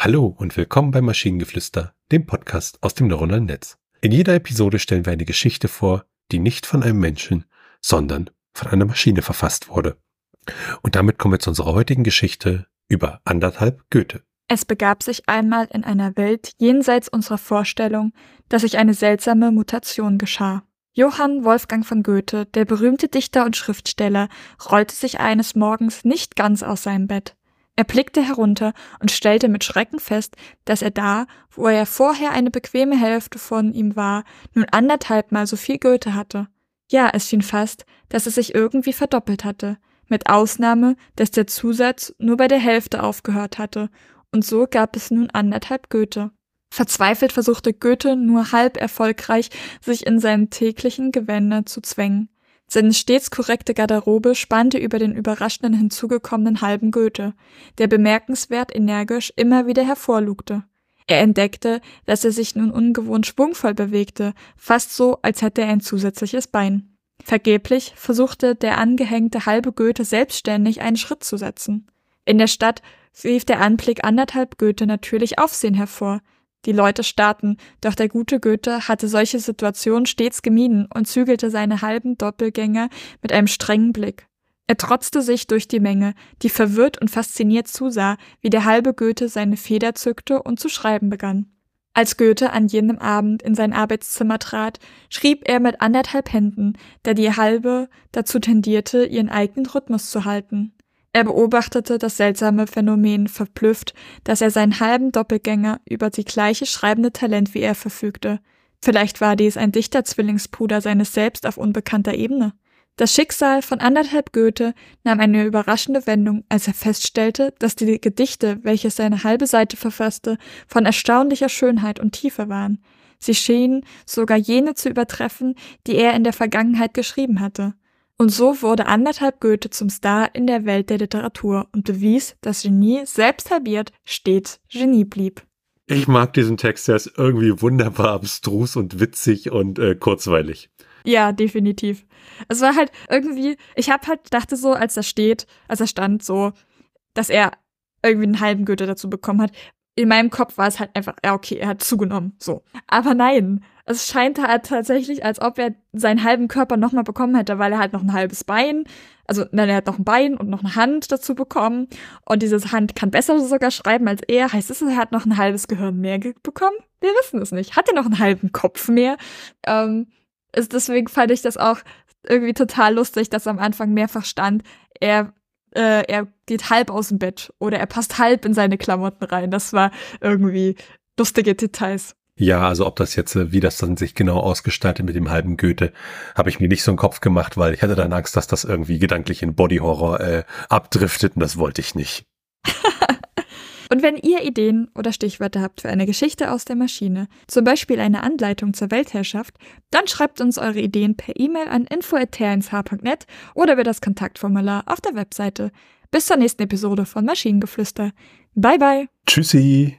Hallo und willkommen bei Maschinengeflüster, dem Podcast aus dem neuronalen Netz. In jeder Episode stellen wir eine Geschichte vor, die nicht von einem Menschen, sondern von einer Maschine verfasst wurde. Und damit kommen wir zu unserer heutigen Geschichte über anderthalb Goethe. Es begab sich einmal in einer Welt jenseits unserer Vorstellung, dass sich eine seltsame Mutation geschah. Johann Wolfgang von Goethe, der berühmte Dichter und Schriftsteller, rollte sich eines Morgens nicht ganz aus seinem Bett. Er blickte herunter und stellte mit Schrecken fest, dass er da, wo er vorher eine bequeme Hälfte von ihm war, nun anderthalbmal so viel Goethe hatte. Ja, es schien fast, dass es sich irgendwie verdoppelt hatte, mit Ausnahme, dass der Zusatz nur bei der Hälfte aufgehört hatte, und so gab es nun anderthalb Goethe. Verzweifelt versuchte Goethe nur halb erfolgreich, sich in seinem täglichen Gewänder zu zwängen. Seine stets korrekte Garderobe spannte über den überraschenden hinzugekommenen halben Goethe, der bemerkenswert energisch immer wieder hervorlugte. Er entdeckte, dass er sich nun ungewohnt schwungvoll bewegte, fast so, als hätte er ein zusätzliches Bein. Vergeblich versuchte der angehängte halbe Goethe selbstständig einen Schritt zu setzen. In der Stadt rief der Anblick anderthalb Goethe natürlich Aufsehen hervor, die Leute starrten, doch der gute Goethe hatte solche Situationen stets gemieden und zügelte seine halben Doppelgänger mit einem strengen Blick. Er trotzte sich durch die Menge, die verwirrt und fasziniert zusah, wie der halbe Goethe seine Feder zückte und zu schreiben begann. Als Goethe an jenem Abend in sein Arbeitszimmer trat, schrieb er mit anderthalb Händen, da die halbe dazu tendierte, ihren eigenen Rhythmus zu halten. Er beobachtete das seltsame Phänomen verblüfft, dass er seinen halben Doppelgänger über die gleiche schreibende Talent wie er verfügte. Vielleicht war dies ein Dichterzwillingsbruder seines Selbst auf unbekannter Ebene. Das Schicksal von anderthalb Goethe nahm eine überraschende Wendung, als er feststellte, dass die Gedichte, welche seine halbe Seite verfasste, von erstaunlicher Schönheit und Tiefe waren. Sie schienen sogar jene zu übertreffen, die er in der Vergangenheit geschrieben hatte. Und so wurde anderthalb Goethe zum Star in der Welt der Literatur und bewies, dass Genie, selbst halbiert, stets Genie blieb. Ich mag diesen Text, der ist irgendwie wunderbar abstrus und witzig und äh, kurzweilig. Ja, definitiv. Es war halt irgendwie, ich hab halt dachte so, als er steht, als er stand, so, dass er irgendwie einen halben Goethe dazu bekommen hat. In meinem Kopf war es halt einfach, ja, okay, er hat zugenommen, so. Aber nein, es scheint halt tatsächlich, als ob er seinen halben Körper nochmal bekommen hätte, weil er halt noch ein halbes Bein, also nein, er hat noch ein Bein und noch eine Hand dazu bekommen. Und diese Hand kann besser sogar schreiben als er. Heißt es, er hat noch ein halbes Gehirn mehr bekommen? Wir wissen es nicht. Hat er noch einen halben Kopf mehr? Ähm, ist, deswegen fand ich das auch irgendwie total lustig, dass am Anfang mehrfach stand, er äh, er geht halb aus dem Bett oder er passt halb in seine Klamotten rein. Das war irgendwie lustige Details. Ja, also ob das jetzt, äh, wie das dann sich genau ausgestaltet mit dem halben Goethe, habe ich mir nicht so einen Kopf gemacht, weil ich hatte dann Angst, dass das irgendwie gedanklich in Bodyhorror äh, abdriftet und das wollte ich nicht. Und wenn ihr Ideen oder Stichwörter habt für eine Geschichte aus der Maschine, zum Beispiel eine Anleitung zur Weltherrschaft, dann schreibt uns eure Ideen per E-Mail an info.tnsh.net oder über das Kontaktformular auf der Webseite. Bis zur nächsten Episode von Maschinengeflüster. Bye bye. Tschüssi.